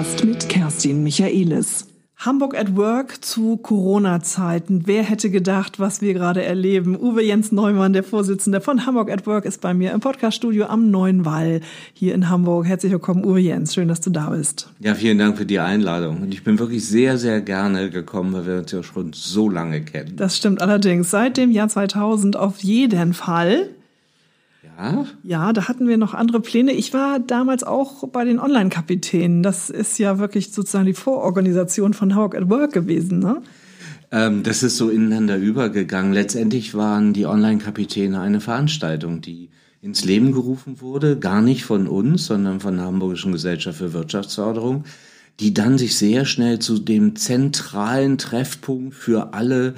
Podcast mit Kerstin Michaelis. Hamburg at Work zu Corona-Zeiten. Wer hätte gedacht, was wir gerade erleben? Uwe Jens Neumann, der Vorsitzende von Hamburg at Work, ist bei mir im Podcaststudio am Neuen Wall hier in Hamburg. Herzlich willkommen, Uwe Jens. Schön, dass du da bist. Ja, vielen Dank für die Einladung. Und ich bin wirklich sehr, sehr gerne gekommen, weil wir uns ja schon so lange kennen. Das stimmt allerdings. Seit dem Jahr 2000 auf jeden Fall. Ja? Ja, da hatten wir noch andere Pläne. Ich war damals auch bei den Online-Kapitänen. Das ist ja wirklich sozusagen die Vororganisation von Hamburg at Work gewesen, ne? Ähm, das ist so ineinander übergegangen. Letztendlich waren die Online-Kapitäne eine Veranstaltung, die ins Leben gerufen wurde, gar nicht von uns, sondern von der Hamburgischen Gesellschaft für Wirtschaftsförderung, die dann sich sehr schnell zu dem zentralen Treffpunkt für alle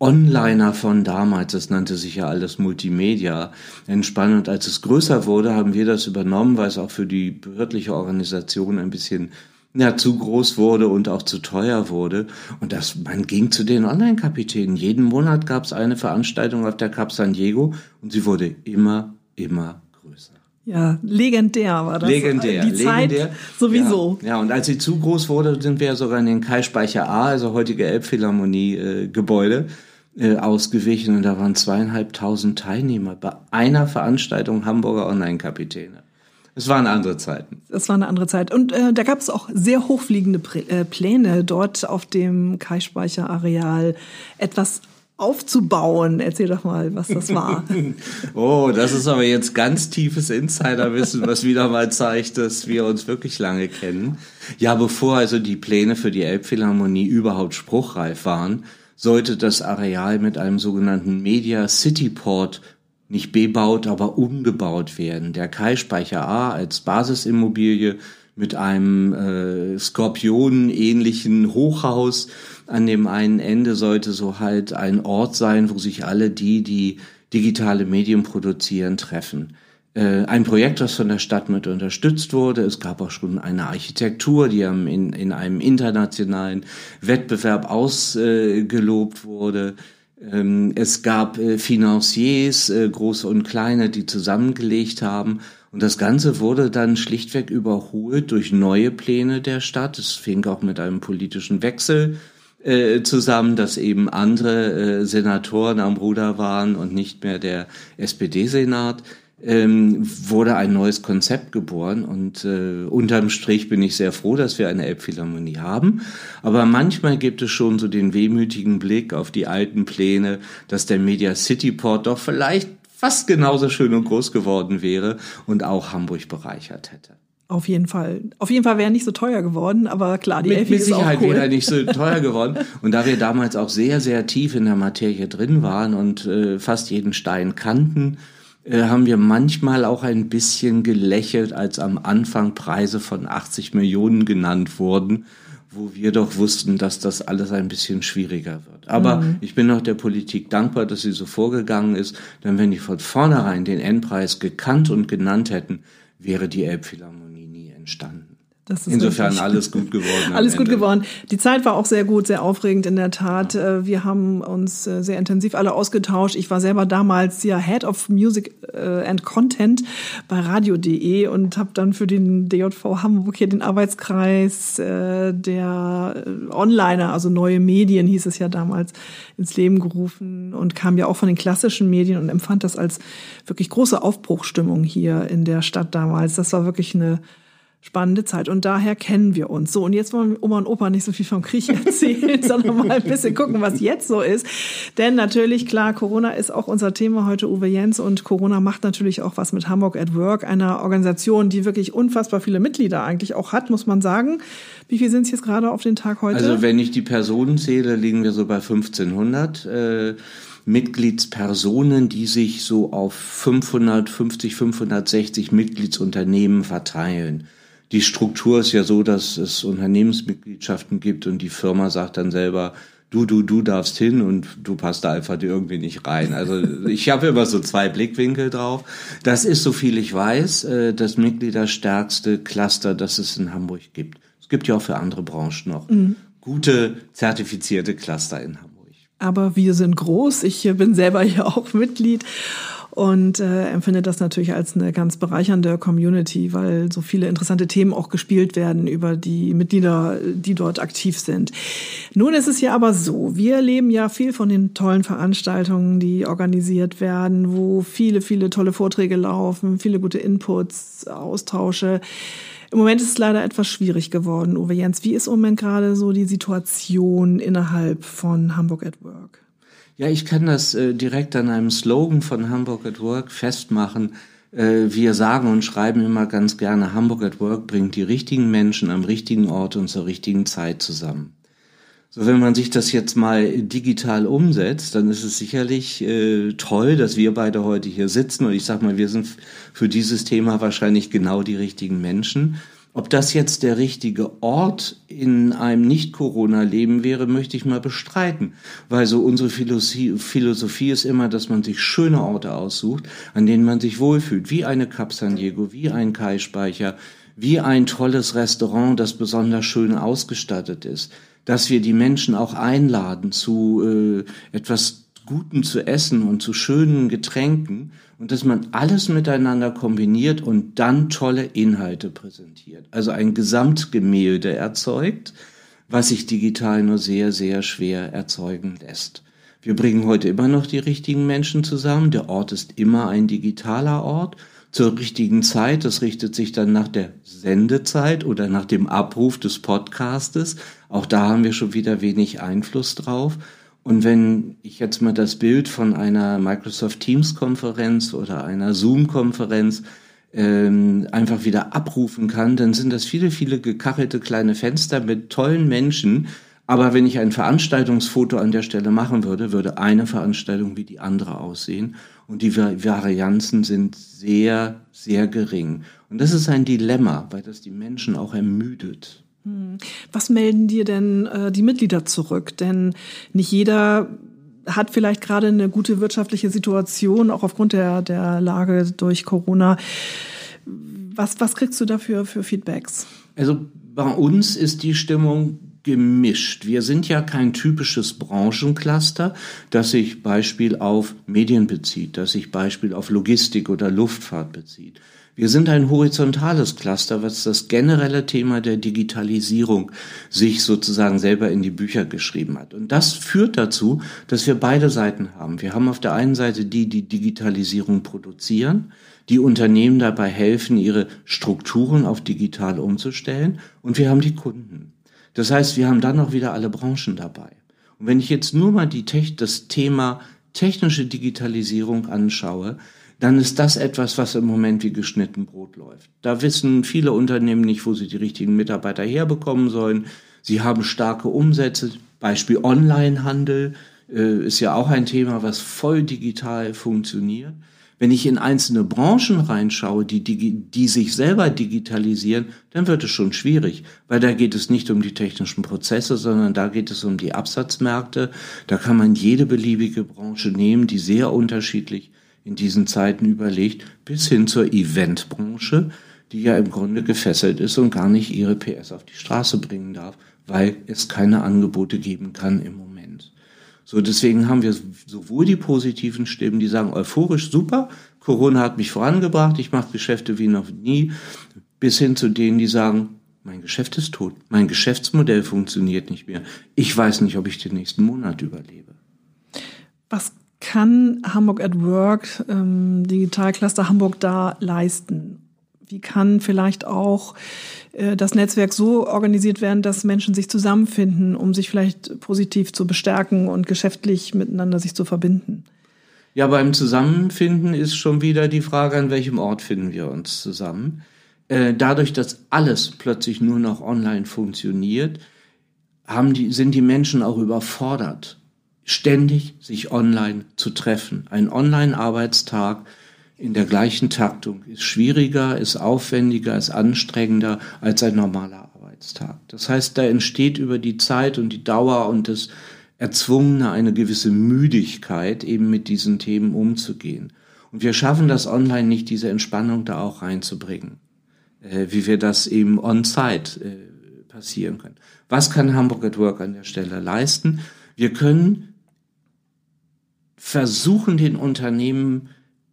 Onliner von damals, das nannte sich ja alles Multimedia, entspannen. Und als es größer wurde, haben wir das übernommen, weil es auch für die behördliche Organisation ein bisschen ja, zu groß wurde und auch zu teuer wurde. Und das, man ging zu den Online-Kapitänen. Jeden Monat gab es eine Veranstaltung auf der Cap San Diego und sie wurde immer, immer größer. Ja, legendär war das. Legendär. Die Zeit legendär. sowieso. Ja, ja, und als sie zu groß wurde, sind wir sogar in den Kai-Speicher A, also heutige Elbphilharmonie-Gebäude, äh, ausgewichen und da waren zweieinhalbtausend Teilnehmer bei einer Veranstaltung Hamburger Online-Kapitäne. Es waren andere Zeiten. Es war eine andere Zeit. Und äh, da gab es auch sehr hochfliegende Prä äh, Pläne, dort auf dem Kai-Speicher-Areal etwas aufzubauen. Erzähl doch mal, was das war. oh, das ist aber jetzt ganz tiefes Insiderwissen, was wieder mal zeigt, dass wir uns wirklich lange kennen. Ja, bevor also die Pläne für die Elbphilharmonie überhaupt spruchreif waren, sollte das Areal mit einem sogenannten Media City Port nicht bebaut, aber umgebaut werden. Der Kai-Speicher A als Basisimmobilie mit einem äh, Skorpionen-ähnlichen Hochhaus an dem einen Ende sollte so halt ein Ort sein, wo sich alle die, die digitale Medien produzieren, treffen. Äh, ein Projekt, das von der Stadt mit unterstützt wurde. Es gab auch schon eine Architektur, die in, in einem internationalen Wettbewerb ausgelobt wurde. Ähm, es gab äh, Financiers, äh, große und kleine, die zusammengelegt haben. Und das Ganze wurde dann schlichtweg überholt durch neue Pläne der Stadt. Es fing auch mit einem politischen Wechsel zusammen, dass eben andere Senatoren am Ruder waren und nicht mehr der SPD-Senat ähm, wurde ein neues Konzept geboren und äh, unterm Strich bin ich sehr froh, dass wir eine Elbphilharmonie haben. Aber manchmal gibt es schon so den wehmütigen Blick auf die alten Pläne, dass der Media City Port doch vielleicht fast genauso schön und groß geworden wäre und auch Hamburg bereichert hätte. Auf jeden Fall. Auf jeden Fall wäre nicht so teuer geworden, aber klar, die mit, Elfi mit Sicherheit cool. wäre nicht so teuer geworden. Und da wir damals auch sehr, sehr tief in der Materie drin waren und äh, fast jeden Stein kannten, haben wir manchmal auch ein bisschen gelächelt, als am Anfang Preise von 80 Millionen genannt wurden, wo wir doch wussten, dass das alles ein bisschen schwieriger wird. Aber mhm. ich bin auch der Politik dankbar, dass sie so vorgegangen ist, denn wenn die von vornherein den Endpreis gekannt und genannt hätten, wäre die Elbphilharmonie nie entstanden. Insofern wirklich. alles gut geworden. alles gut geworden. Die Zeit war auch sehr gut, sehr aufregend in der Tat. Ja. Äh, wir haben uns äh, sehr intensiv alle ausgetauscht. Ich war selber damals ja Head of Music äh, and Content bei radio.de und habe dann für den DJV Hamburg hier den Arbeitskreis der Onliner, also neue Medien hieß es ja damals, ins Leben gerufen und kam ja auch von den klassischen Medien und empfand das als wirklich große Aufbruchstimmung hier in der Stadt damals. Das war wirklich eine spannende Zeit. Und daher kennen wir uns. So, und jetzt wollen Oma und Opa nicht so viel vom Krieg erzählen, sondern mal ein bisschen gucken, was jetzt so ist. Denn natürlich, klar, Corona ist auch unser Thema heute, Uwe Jens. Und Corona macht natürlich auch was mit Hamburg at Work, einer Organisation, die wirklich unfassbar viele Mitglieder eigentlich auch hat, muss man sagen. Wie viel sind es jetzt gerade auf den Tag heute? Also wenn ich die Personen zähle, liegen wir so bei 1500. Äh Mitgliedspersonen, die sich so auf 550, 560 Mitgliedsunternehmen verteilen die Struktur ist ja so, dass es Unternehmensmitgliedschaften gibt und die Firma sagt dann selber, du, du, du darfst hin und du passt da einfach irgendwie nicht rein. Also ich habe immer so zwei Blickwinkel drauf. Das ist, so viel ich weiß, äh, das mitgliederstärkste Cluster, das es in Hamburg gibt. Es gibt ja auch für andere Branchen noch mhm. gute zertifizierte Cluster in Hamburg. Aber wir sind groß. Ich bin selber hier auch Mitglied. Und äh, empfindet das natürlich als eine ganz bereichernde Community, weil so viele interessante Themen auch gespielt werden über die Mitglieder, die dort aktiv sind. Nun ist es ja aber so, wir leben ja viel von den tollen Veranstaltungen, die organisiert werden, wo viele, viele tolle Vorträge laufen, viele gute Inputs, Austausche. Im Moment ist es leider etwas schwierig geworden, Uwe Jens. Wie ist im Moment gerade so die Situation innerhalb von Hamburg at Work? Ja, ich kann das äh, direkt an einem Slogan von Hamburg at Work festmachen. Äh, wir sagen und schreiben immer ganz gerne, Hamburg at Work bringt die richtigen Menschen am richtigen Ort und zur richtigen Zeit zusammen. So, wenn man sich das jetzt mal digital umsetzt, dann ist es sicherlich äh, toll, dass wir beide heute hier sitzen. Und ich sag mal, wir sind für dieses Thema wahrscheinlich genau die richtigen Menschen. Ob das jetzt der richtige Ort in einem Nicht-Corona-Leben wäre, möchte ich mal bestreiten. Weil so unsere Philosophie ist immer, dass man sich schöne Orte aussucht, an denen man sich wohlfühlt. Wie eine Cap San Diego, wie ein Kai-Speicher, wie ein tolles Restaurant, das besonders schön ausgestattet ist dass wir die Menschen auch einladen zu äh, etwas Guten zu essen und zu schönen Getränken und dass man alles miteinander kombiniert und dann tolle Inhalte präsentiert. Also ein Gesamtgemälde erzeugt, was sich digital nur sehr, sehr schwer erzeugen lässt. Wir bringen heute immer noch die richtigen Menschen zusammen. Der Ort ist immer ein digitaler Ort zur richtigen Zeit. Das richtet sich dann nach der Sendezeit oder nach dem Abruf des Podcastes. Auch da haben wir schon wieder wenig Einfluss drauf. Und wenn ich jetzt mal das Bild von einer Microsoft Teams Konferenz oder einer Zoom Konferenz ähm, einfach wieder abrufen kann, dann sind das viele, viele gekachelte kleine Fenster mit tollen Menschen, aber wenn ich ein Veranstaltungsfoto an der Stelle machen würde, würde eine Veranstaltung wie die andere aussehen. Und die Varianzen sind sehr, sehr gering. Und das ist ein Dilemma, weil das die Menschen auch ermüdet. Hm. Was melden dir denn äh, die Mitglieder zurück? Denn nicht jeder hat vielleicht gerade eine gute wirtschaftliche Situation, auch aufgrund der, der Lage durch Corona. Was, was kriegst du dafür für Feedbacks? Also bei uns ist die Stimmung gemischt. Wir sind ja kein typisches Branchencluster, das sich Beispiel auf Medien bezieht, das sich Beispiel auf Logistik oder Luftfahrt bezieht. Wir sind ein horizontales Cluster, was das generelle Thema der Digitalisierung sich sozusagen selber in die Bücher geschrieben hat. Und das führt dazu, dass wir beide Seiten haben. Wir haben auf der einen Seite die, die Digitalisierung produzieren, die Unternehmen dabei helfen, ihre Strukturen auf digital umzustellen. Und wir haben die Kunden. Das heißt, wir haben dann noch wieder alle Branchen dabei. Und wenn ich jetzt nur mal die, das Thema technische Digitalisierung anschaue, dann ist das etwas, was im Moment wie geschnitten Brot läuft. Da wissen viele Unternehmen nicht, wo sie die richtigen Mitarbeiter herbekommen sollen. Sie haben starke Umsätze. Beispiel Onlinehandel äh, ist ja auch ein Thema, was voll digital funktioniert. Wenn ich in einzelne Branchen reinschaue, die, die, die sich selber digitalisieren, dann wird es schon schwierig, weil da geht es nicht um die technischen Prozesse, sondern da geht es um die Absatzmärkte. Da kann man jede beliebige Branche nehmen, die sehr unterschiedlich in diesen Zeiten überlegt, bis hin zur Eventbranche, die ja im Grunde gefesselt ist und gar nicht ihre PS auf die Straße bringen darf, weil es keine Angebote geben kann im Moment. So, deswegen haben wir sowohl die positiven Stimmen, die sagen euphorisch super, Corona hat mich vorangebracht, ich mache Geschäfte wie noch nie, bis hin zu denen, die sagen, mein Geschäft ist tot, mein Geschäftsmodell funktioniert nicht mehr. Ich weiß nicht, ob ich den nächsten Monat überlebe. Was kann Hamburg at Work, ähm, Digitalcluster Hamburg da leisten? Wie kann vielleicht auch äh, das Netzwerk so organisiert werden, dass Menschen sich zusammenfinden, um sich vielleicht positiv zu bestärken und geschäftlich miteinander sich zu verbinden? Ja, beim Zusammenfinden ist schon wieder die Frage, an welchem Ort finden wir uns zusammen. Äh, dadurch, dass alles plötzlich nur noch online funktioniert, haben die, sind die Menschen auch überfordert, ständig sich online zu treffen. Ein Online-Arbeitstag in der gleichen Taktung ist schwieriger, ist aufwendiger, ist anstrengender als ein normaler Arbeitstag. Das heißt, da entsteht über die Zeit und die Dauer und das Erzwungene eine gewisse Müdigkeit, eben mit diesen Themen umzugehen. Und wir schaffen das online nicht, diese Entspannung da auch reinzubringen, äh, wie wir das eben on-site äh, passieren können. Was kann Hamburg at Work an der Stelle leisten? Wir können versuchen, den Unternehmen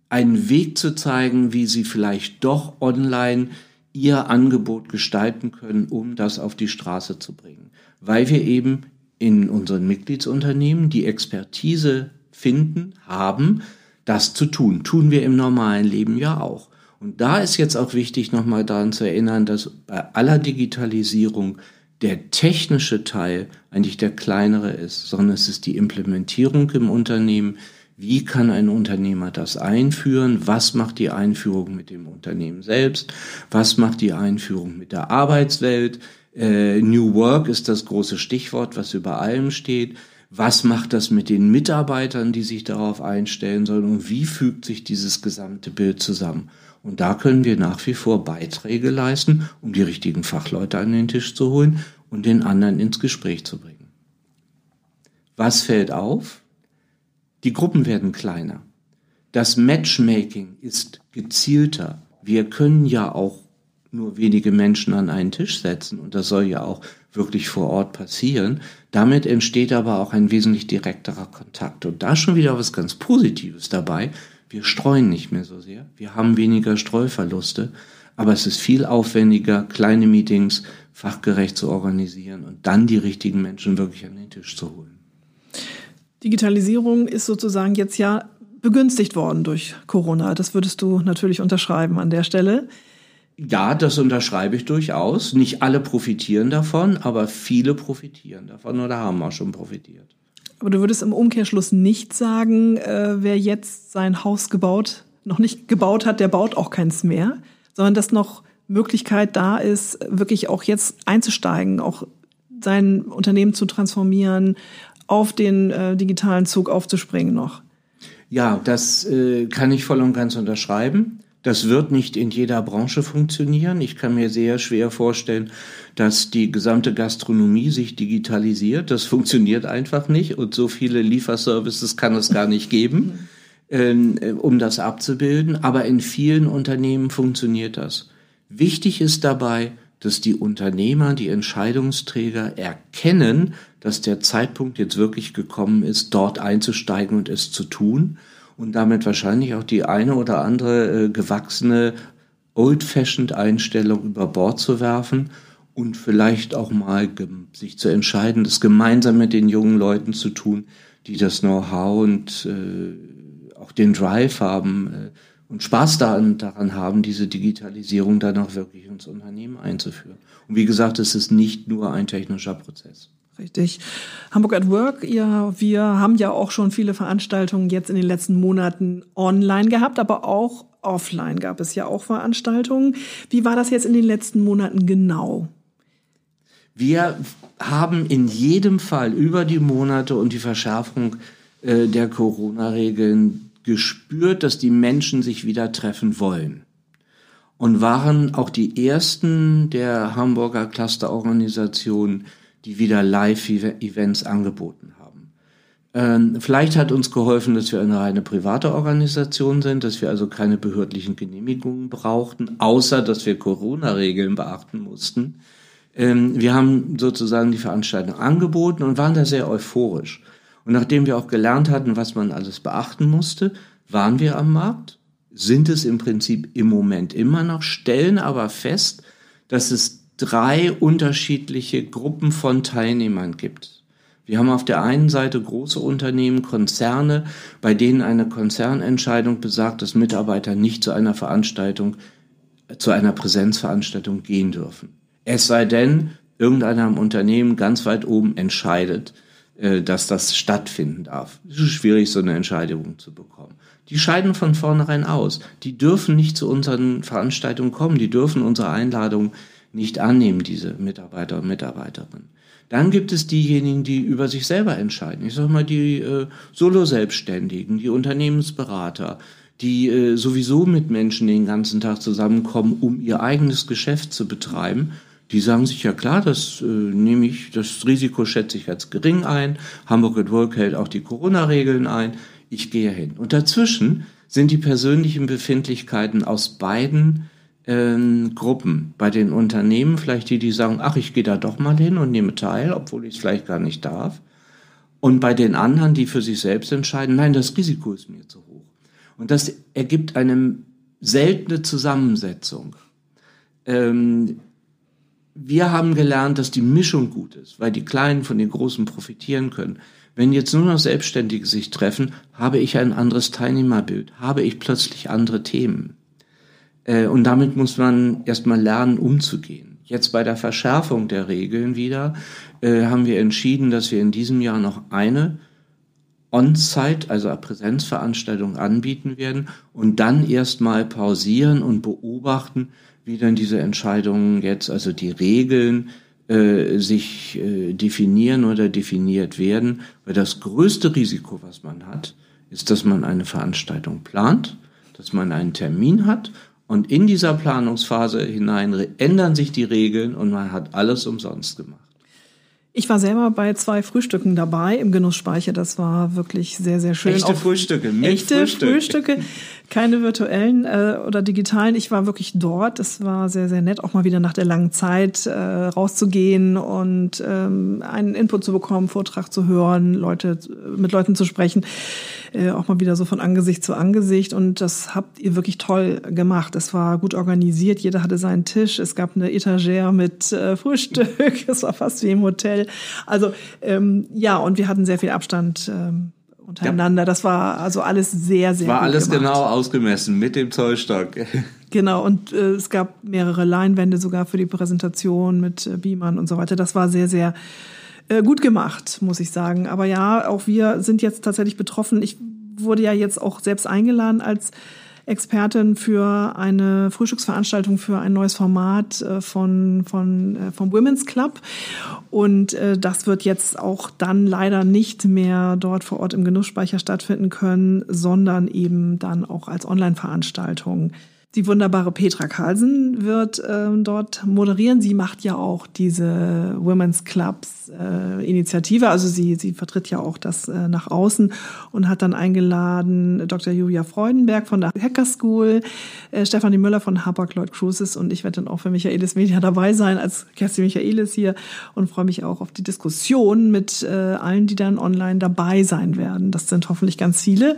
einen Weg zu zeigen, wie sie vielleicht doch online ihr Angebot gestalten können, um das auf die Straße zu bringen. Weil wir eben in unseren Mitgliedsunternehmen die Expertise finden, haben, das zu tun. Tun wir im normalen Leben ja auch. Und da ist jetzt auch wichtig, nochmal daran zu erinnern, dass bei aller Digitalisierung der technische Teil eigentlich der kleinere ist, sondern es ist die Implementierung im Unternehmen. Wie kann ein Unternehmer das einführen? Was macht die Einführung mit dem Unternehmen selbst? Was macht die Einführung mit der Arbeitswelt? Äh, New Work ist das große Stichwort, was über allem steht. Was macht das mit den Mitarbeitern, die sich darauf einstellen sollen? Und wie fügt sich dieses gesamte Bild zusammen? Und da können wir nach wie vor Beiträge leisten, um die richtigen Fachleute an den Tisch zu holen und den anderen ins Gespräch zu bringen. Was fällt auf? Die Gruppen werden kleiner. Das Matchmaking ist gezielter. Wir können ja auch nur wenige Menschen an einen Tisch setzen und das soll ja auch wirklich vor Ort passieren. Damit entsteht aber auch ein wesentlich direkterer Kontakt und da schon wieder was ganz Positives dabei. Wir streuen nicht mehr so sehr. Wir haben weniger Streuverluste, aber es ist viel aufwendiger, kleine Meetings fachgerecht zu organisieren und dann die richtigen Menschen wirklich an den Tisch zu holen. Digitalisierung ist sozusagen jetzt ja begünstigt worden durch Corona. Das würdest du natürlich unterschreiben an der Stelle. Ja, das unterschreibe ich durchaus. Nicht alle profitieren davon, aber viele profitieren davon oder haben auch schon profitiert. Aber du würdest im Umkehrschluss nicht sagen, äh, wer jetzt sein Haus gebaut, noch nicht gebaut hat, der baut auch keins mehr, sondern dass noch Möglichkeit da ist, wirklich auch jetzt einzusteigen, auch sein Unternehmen zu transformieren, auf den äh, digitalen Zug aufzuspringen noch. Ja, das äh, kann ich voll und ganz unterschreiben. Das wird nicht in jeder Branche funktionieren. Ich kann mir sehr schwer vorstellen, dass die gesamte Gastronomie sich digitalisiert. Das funktioniert einfach nicht und so viele Lieferservices kann es gar nicht geben, ähm, äh, um das abzubilden. Aber in vielen Unternehmen funktioniert das. Wichtig ist dabei, dass die Unternehmer, die Entscheidungsträger erkennen, dass der Zeitpunkt jetzt wirklich gekommen ist, dort einzusteigen und es zu tun und damit wahrscheinlich auch die eine oder andere äh, gewachsene old-fashioned Einstellung über Bord zu werfen und vielleicht auch mal sich zu entscheiden, das gemeinsam mit den jungen Leuten zu tun, die das Know-how und äh, auch den Drive haben äh, und Spaß daran, daran haben, diese Digitalisierung dann auch wirklich ins Unternehmen einzuführen. Und wie gesagt, es ist nicht nur ein technischer Prozess. Richtig. Hamburg at Work, ja, wir haben ja auch schon viele Veranstaltungen jetzt in den letzten Monaten online gehabt, aber auch offline gab es ja auch Veranstaltungen. Wie war das jetzt in den letzten Monaten genau? Wir haben in jedem Fall über die Monate und die Verschärfung äh, der Corona-Regeln gespürt, dass die Menschen sich wieder treffen wollen. Und waren auch die ersten der Hamburger Clusterorganisationen, die wieder Live-Events angeboten haben. Ähm, vielleicht hat uns geholfen, dass wir eine reine private Organisation sind, dass wir also keine behördlichen Genehmigungen brauchten, außer dass wir Corona-Regeln beachten mussten. Ähm, wir haben sozusagen die Veranstaltung angeboten und waren da sehr euphorisch. Und nachdem wir auch gelernt hatten, was man alles beachten musste, waren wir am Markt, sind es im Prinzip im Moment immer noch, stellen aber fest, dass es drei unterschiedliche Gruppen von Teilnehmern gibt. Wir haben auf der einen Seite große Unternehmen, Konzerne, bei denen eine Konzernentscheidung besagt, dass Mitarbeiter nicht zu einer Veranstaltung, zu einer Präsenzveranstaltung gehen dürfen. Es sei denn, irgendeiner im Unternehmen ganz weit oben entscheidet, äh, dass das stattfinden darf. Es ist schwierig, so eine Entscheidung zu bekommen. Die scheiden von vornherein aus. Die dürfen nicht zu unseren Veranstaltungen kommen. Die dürfen unsere Einladung nicht annehmen, diese Mitarbeiter und Mitarbeiterinnen. Dann gibt es diejenigen, die über sich selber entscheiden. Ich sage mal die äh, Solo-Selbstständigen, die Unternehmensberater, die äh, sowieso mit Menschen den ganzen Tag zusammenkommen, um ihr eigenes Geschäft zu betreiben. Die sagen sich ja klar, das äh, nehme ich, das Risiko schätze ich als gering ein. Hamburg at Work hält auch die Corona-Regeln ein. Ich gehe hin. Und dazwischen sind die persönlichen Befindlichkeiten aus beiden ähm, Gruppen. Bei den Unternehmen vielleicht die, die sagen, ach, ich gehe da doch mal hin und nehme teil, obwohl ich es vielleicht gar nicht darf. Und bei den anderen, die für sich selbst entscheiden, nein, das Risiko ist mir zu hoch. Und das ergibt eine seltene Zusammensetzung. Ähm, wir haben gelernt, dass die Mischung gut ist, weil die Kleinen von den Großen profitieren können. Wenn jetzt nur noch Selbstständige sich treffen, habe ich ein anderes Teilnehmerbild, habe ich plötzlich andere Themen. Äh, und damit muss man erstmal lernen, umzugehen. Jetzt bei der Verschärfung der Regeln wieder äh, haben wir entschieden, dass wir in diesem Jahr noch eine On-Site, also eine Präsenzveranstaltung anbieten werden und dann erstmal pausieren und beobachten, wie dann diese Entscheidungen jetzt, also die Regeln, äh, sich äh, definieren oder definiert werden. Weil das größte Risiko, was man hat, ist, dass man eine Veranstaltung plant, dass man einen Termin hat und in dieser Planungsphase hinein ändern sich die Regeln und man hat alles umsonst gemacht. Ich war selber bei zwei Frühstücken dabei im Genussspeicher. Das war wirklich sehr, sehr schön. Echte Auch Frühstücke, mit echte Frühstück. Frühstücke, keine virtuellen äh, oder digitalen. Ich war wirklich dort. Das war sehr, sehr nett, auch mal wieder nach der langen Zeit äh, rauszugehen und ähm, einen Input zu bekommen, Vortrag zu hören, Leute mit Leuten zu sprechen. Äh, auch mal wieder so von Angesicht zu Angesicht. Und das habt ihr wirklich toll gemacht. Es war gut organisiert. Jeder hatte seinen Tisch. Es gab eine Etagere mit äh, Frühstück. es war fast wie im Hotel. Also ähm, ja, und wir hatten sehr viel Abstand. Ähm, untereinander. Ja. Das war also alles sehr, sehr War alles gemacht. genau ausgemessen mit dem Zollstock. Genau, und äh, es gab mehrere Leinwände sogar für die Präsentation mit äh, Beamern und so weiter. Das war sehr, sehr äh, gut gemacht, muss ich sagen. Aber ja, auch wir sind jetzt tatsächlich betroffen. Ich wurde ja jetzt auch selbst eingeladen als Expertin für eine Frühstücksveranstaltung für ein neues Format äh, von, von, äh, vom Women's Club. Und das wird jetzt auch dann leider nicht mehr dort vor Ort im Genussspeicher stattfinden können, sondern eben dann auch als Online-Veranstaltung. Die wunderbare Petra Carlsen wird äh, dort moderieren. Sie macht ja auch diese Women's Clubs äh, Initiative. Also sie, sie vertritt ja auch das äh, nach außen und hat dann eingeladen Dr. Julia Freudenberg von der Hacker School, äh, Stefanie Müller von Hapag Lloyd Cruises und ich werde dann auch für Michaelis Media dabei sein als Kerstin Michaelis hier und freue mich auch auf die Diskussion mit äh, allen, die dann online dabei sein werden. Das sind hoffentlich ganz viele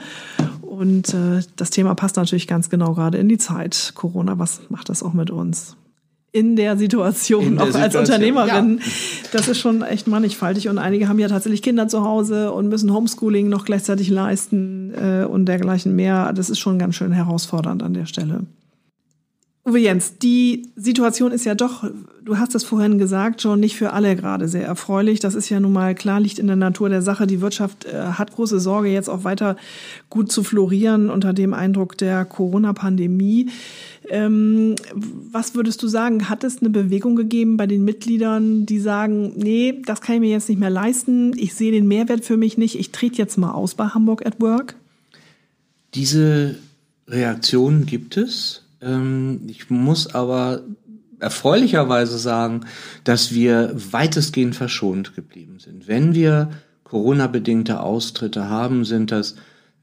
und äh, das Thema passt natürlich ganz genau gerade in die Zeit. Corona, was macht das auch mit uns? in der Situation, in der auch Situation. als Unternehmerin. Ja. Das ist schon echt mannigfaltig. Und einige haben ja tatsächlich Kinder zu Hause und müssen Homeschooling noch gleichzeitig leisten äh, und dergleichen mehr. Das ist schon ganz schön herausfordernd an der Stelle. Uwe Jens, die Situation ist ja doch, du hast es vorhin gesagt, schon nicht für alle gerade sehr erfreulich. Das ist ja nun mal klar, liegt in der Natur der Sache. Die Wirtschaft äh, hat große Sorge, jetzt auch weiter gut zu florieren unter dem Eindruck der Corona-Pandemie. Ähm, was würdest du sagen? Hat es eine Bewegung gegeben bei den Mitgliedern, die sagen, nee, das kann ich mir jetzt nicht mehr leisten, ich sehe den Mehrwert für mich nicht, ich trete jetzt mal aus bei Hamburg at Work? Diese Reaktionen gibt es. Ähm, ich muss aber erfreulicherweise sagen, dass wir weitestgehend verschont geblieben sind. Wenn wir Corona-bedingte Austritte haben, sind das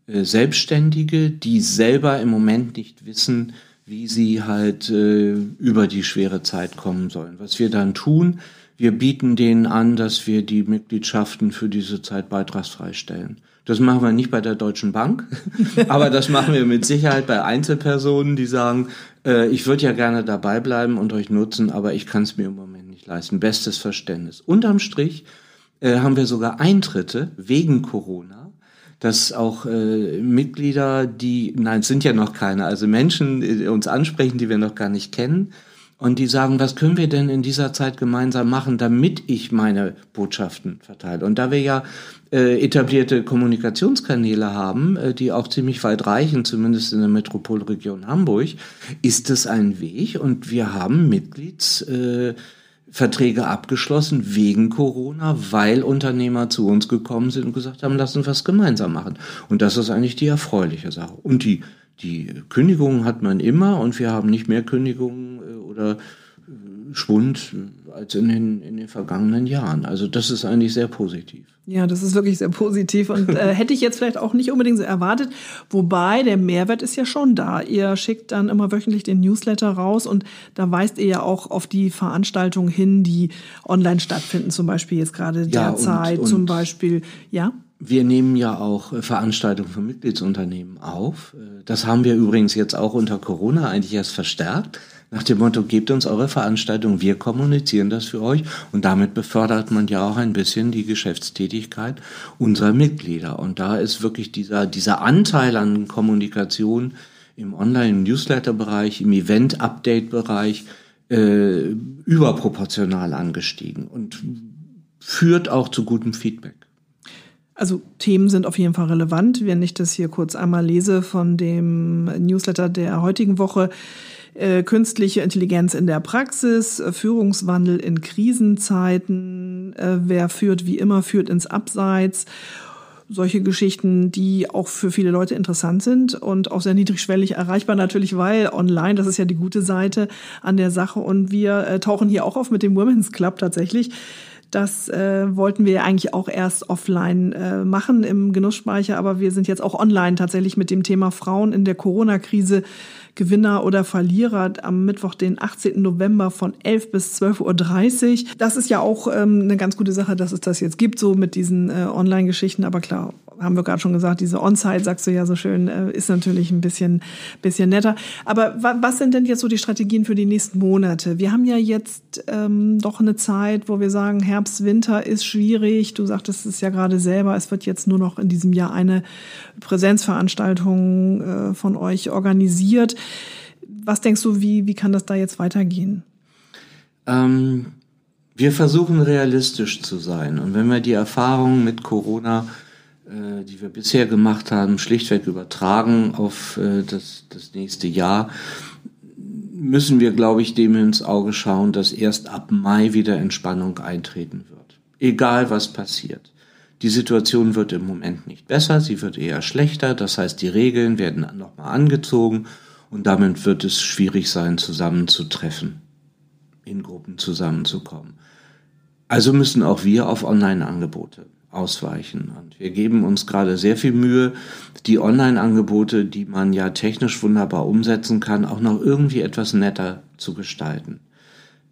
äh, Selbstständige, die selber im Moment nicht wissen, wie sie halt äh, über die schwere Zeit kommen sollen. Was wir dann tun, wir bieten denen an, dass wir die Mitgliedschaften für diese Zeit beitragsfrei stellen. Das machen wir nicht bei der Deutschen Bank, aber das machen wir mit Sicherheit bei Einzelpersonen, die sagen, äh, ich würde ja gerne dabei bleiben und euch nutzen, aber ich kann es mir im Moment nicht leisten. Bestes Verständnis. Unterm Strich äh, haben wir sogar Eintritte wegen Corona, dass auch äh, Mitglieder, die, nein, es sind ja noch keine, also Menschen äh, uns ansprechen, die wir noch gar nicht kennen, und die sagen, was können wir denn in dieser Zeit gemeinsam machen, damit ich meine Botschaften verteile. Und da wir ja äh, etablierte Kommunikationskanäle haben, äh, die auch ziemlich weit reichen, zumindest in der Metropolregion Hamburg, ist es ein Weg und wir haben Mitgliedsverträge Äh, abgeschlossen wegen Corona, weil Unternehmer zu uns gekommen sind und gesagt haben, lass uns was gemeinsam machen. Und das ist eigentlich die erfreuliche Sache. Und die, die Kündigungen hat man immer und wir haben nicht mehr Kündigungen oder äh, Schwund als in den, in den vergangenen Jahren. Also das ist eigentlich sehr positiv. Ja, das ist wirklich sehr positiv und äh, hätte ich jetzt vielleicht auch nicht unbedingt so erwartet. Wobei der Mehrwert ist ja schon da. Ihr schickt dann immer wöchentlich den Newsletter raus und da weist ihr ja auch auf die Veranstaltungen hin, die online stattfinden, zum Beispiel jetzt gerade derzeit, ja, zum Beispiel, ja. wir nehmen ja auch äh, Veranstaltungen von Mitgliedsunternehmen auf. Äh, das haben wir übrigens jetzt auch unter Corona eigentlich erst verstärkt. Nach dem Motto, gebt uns eure Veranstaltung, wir kommunizieren das für euch. Und damit befördert man ja auch ein bisschen die Geschäftstätigkeit unserer Mitglieder. Und da ist wirklich dieser, dieser Anteil an Kommunikation im Online-Newsletter-Bereich, im Event-Update-Bereich äh, überproportional angestiegen und führt auch zu gutem Feedback. Also Themen sind auf jeden Fall relevant. Wenn ich das hier kurz einmal lese von dem Newsletter der heutigen Woche, künstliche Intelligenz in der Praxis, äh, Führungswandel in Krisenzeiten, äh, wer führt wie immer, führt ins Abseits. Solche Geschichten, die auch für viele Leute interessant sind und auch sehr niedrigschwellig erreichbar natürlich, weil online, das ist ja die gute Seite an der Sache und wir äh, tauchen hier auch auf mit dem Women's Club tatsächlich das äh, wollten wir eigentlich auch erst offline äh, machen im Genussspeicher, aber wir sind jetzt auch online tatsächlich mit dem Thema Frauen in der Corona-Krise. Gewinner oder Verlierer am Mittwoch, den 18. November von 11 bis 12.30 Uhr. Das ist ja auch ähm, eine ganz gute Sache, dass es das jetzt gibt, so mit diesen äh, Online-Geschichten. Aber klar, haben wir gerade schon gesagt, diese On-Site, sagst du ja so schön, äh, ist natürlich ein bisschen, bisschen netter. Aber wa was sind denn jetzt so die Strategien für die nächsten Monate? Wir haben ja jetzt ähm, doch eine Zeit, wo wir sagen, Herbst, Winter ist schwierig. Du sagtest es ja gerade selber, es wird jetzt nur noch in diesem Jahr eine Präsenzveranstaltung äh, von euch organisiert. Was denkst du, wie, wie kann das da jetzt weitergehen? Ähm, wir versuchen realistisch zu sein. Und wenn wir die Erfahrungen mit Corona die wir bisher gemacht haben, schlichtweg übertragen auf äh, das, das nächste Jahr, müssen wir, glaube ich, dem ins Auge schauen, dass erst ab Mai wieder Entspannung eintreten wird. Egal was passiert. Die Situation wird im Moment nicht besser, sie wird eher schlechter. Das heißt, die Regeln werden nochmal angezogen und damit wird es schwierig sein, zusammenzutreffen, in Gruppen zusammenzukommen. Also müssen auch wir auf Online-Angebote ausweichen. Und wir geben uns gerade sehr viel Mühe, die Online-Angebote, die man ja technisch wunderbar umsetzen kann, auch noch irgendwie etwas netter zu gestalten.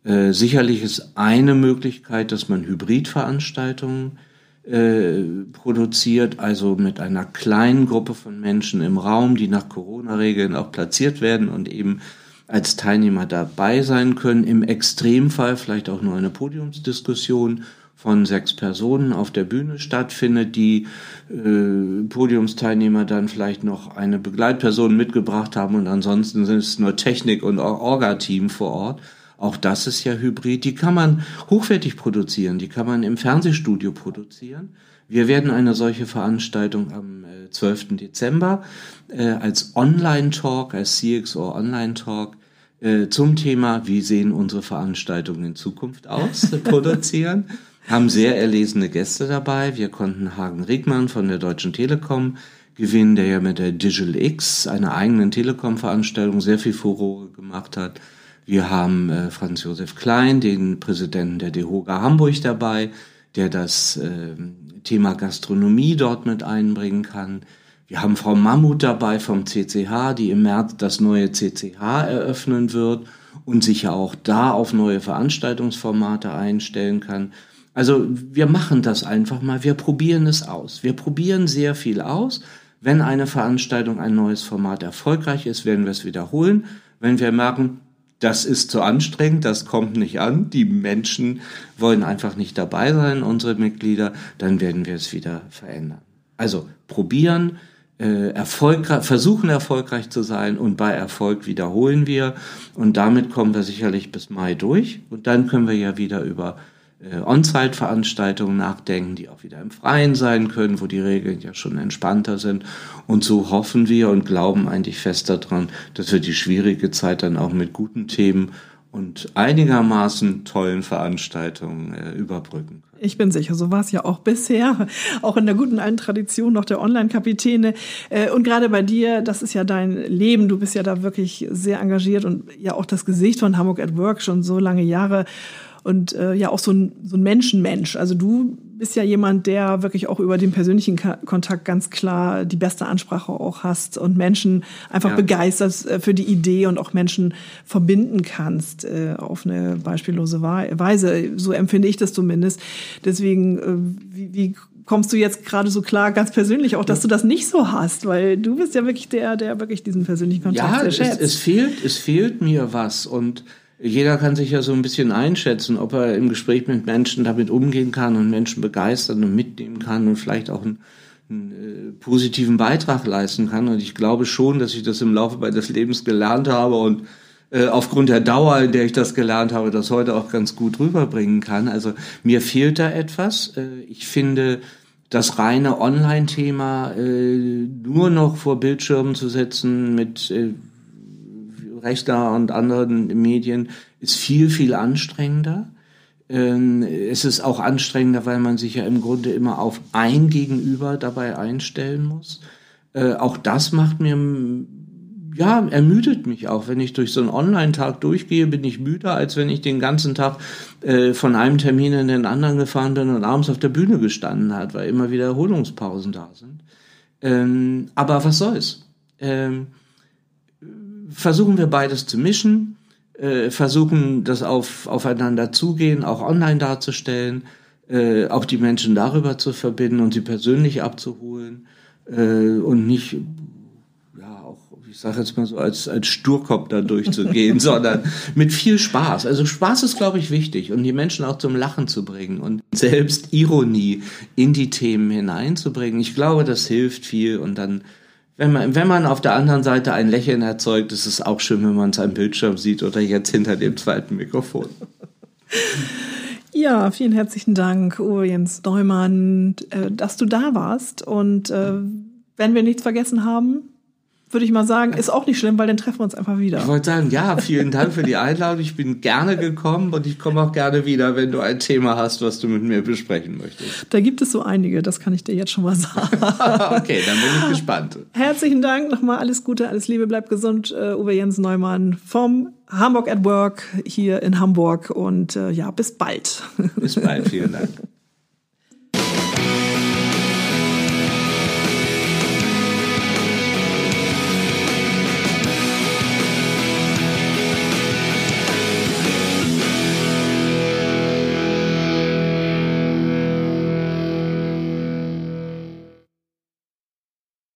Äh, sicherlich ist eine Möglichkeit, dass man Hybridveranstaltungen äh, produziert, also mit einer kleinen Gruppe von Menschen im Raum, die nach Corona-Regeln auch platziert werden und eben als Teilnehmer dabei sein können. Im Extremfall vielleicht auch nur eine Podiumsdiskussion von sechs Personen auf der Bühne stattfindet, die äh, Podiumsteilnehmer dann vielleicht noch eine Begleitperson mitgebracht haben und ansonsten sind es nur Technik und Orga-Team vor Ort. Auch das ist ja Hybrid. Die kann man hochwertig produzieren, die kann man im Fernsehstudio produzieren. Wir werden eine solche Veranstaltung am äh, 12. Dezember äh, als Online-Talk, als CXO Online-Talk äh, zum Thema, wie sehen unsere Veranstaltungen in Zukunft aus, produzieren haben sehr erlesene Gäste dabei. Wir konnten Hagen Riegmann von der Deutschen Telekom gewinnen, der ja mit der Digital X, einer eigenen Telekom-Veranstaltung, sehr viel Furore gemacht hat. Wir haben äh, Franz Josef Klein, den Präsidenten der DEHOGA Hamburg dabei, der das äh, Thema Gastronomie dort mit einbringen kann. Wir haben Frau Mammut dabei vom CCH, die im März das neue CCH eröffnen wird und sich ja auch da auf neue Veranstaltungsformate einstellen kann. Also wir machen das einfach mal, wir probieren es aus. Wir probieren sehr viel aus. Wenn eine Veranstaltung, ein neues Format erfolgreich ist, werden wir es wiederholen. Wenn wir merken, das ist zu anstrengend, das kommt nicht an, die Menschen wollen einfach nicht dabei sein, unsere Mitglieder, dann werden wir es wieder verändern. Also probieren, äh, erfolgreich, versuchen erfolgreich zu sein und bei Erfolg wiederholen wir und damit kommen wir sicherlich bis Mai durch und dann können wir ja wieder über äh, On-Site-Veranstaltungen nachdenken, die auch wieder im Freien sein können, wo die Regeln ja schon entspannter sind. Und so hoffen wir und glauben eigentlich fest daran, dass wir die schwierige Zeit dann auch mit guten Themen und einigermaßen tollen Veranstaltungen äh, überbrücken. Ich bin sicher, so war es ja auch bisher, auch in der guten alten Tradition noch der Online-Kapitäne. Äh, und gerade bei dir, das ist ja dein Leben, du bist ja da wirklich sehr engagiert und ja auch das Gesicht von Hamburg at Work schon so lange Jahre und äh, ja auch so ein, so ein Menschenmensch. Also du bist ja jemand, der wirklich auch über den persönlichen Kontakt ganz klar die beste Ansprache auch hast und Menschen einfach ja. begeistert äh, für die Idee und auch Menschen verbinden kannst äh, auf eine beispiellose Weise. So empfinde ich das zumindest. Deswegen, äh, wie, wie kommst du jetzt gerade so klar, ganz persönlich auch, dass du das nicht so hast, weil du bist ja wirklich der, der wirklich diesen persönlichen Kontakt ja, sehr es, schätzt. es fehlt, es fehlt mir was und jeder kann sich ja so ein bisschen einschätzen, ob er im Gespräch mit Menschen damit umgehen kann und Menschen begeistern und mitnehmen kann und vielleicht auch einen, einen äh, positiven Beitrag leisten kann. Und ich glaube schon, dass ich das im Laufe meines Lebens gelernt habe und äh, aufgrund der Dauer, in der ich das gelernt habe, das heute auch ganz gut rüberbringen kann. Also mir fehlt da etwas. Äh, ich finde, das reine Online-Thema äh, nur noch vor Bildschirmen zu setzen mit Rechter und anderen Medien ist viel, viel anstrengender. Ähm, es ist auch anstrengender, weil man sich ja im Grunde immer auf ein Gegenüber dabei einstellen muss. Äh, auch das macht mir, ja, ermüdet mich auch. Wenn ich durch so einen Online-Tag durchgehe, bin ich müder, als wenn ich den ganzen Tag äh, von einem Termin in den anderen gefahren bin und abends auf der Bühne gestanden hat, weil immer wieder Erholungspausen da sind. Ähm, aber was soll's? Ähm, versuchen wir beides zu mischen, äh, versuchen das auf, aufeinander zugehen, auch online darzustellen, äh, auch die Menschen darüber zu verbinden und sie persönlich abzuholen äh, und nicht, ja, auch, ich sage jetzt mal so, als, als Sturkopf da durchzugehen, sondern mit viel Spaß. Also Spaß ist, glaube ich, wichtig und die Menschen auch zum Lachen zu bringen und selbst Ironie in die Themen hineinzubringen. Ich glaube, das hilft viel und dann wenn man, wenn man auf der anderen Seite ein Lächeln erzeugt, ist es auch schön, wenn man es am Bildschirm sieht oder jetzt hinter dem zweiten Mikrofon. Ja, vielen herzlichen Dank, Uwe Neumann, äh, dass du da warst. Und äh, wenn wir nichts vergessen haben, würde ich mal sagen, ist auch nicht schlimm, weil dann treffen wir uns einfach wieder. Ich wollte sagen, ja, vielen Dank für die Einladung. Ich bin gerne gekommen und ich komme auch gerne wieder, wenn du ein Thema hast, was du mit mir besprechen möchtest. Da gibt es so einige, das kann ich dir jetzt schon mal sagen. okay, dann bin ich gespannt. Herzlichen Dank, nochmal alles Gute, alles Liebe, bleib gesund, uh, Uwe Jens Neumann vom Hamburg at Work hier in Hamburg und uh, ja, bis bald. Bis bald, vielen Dank.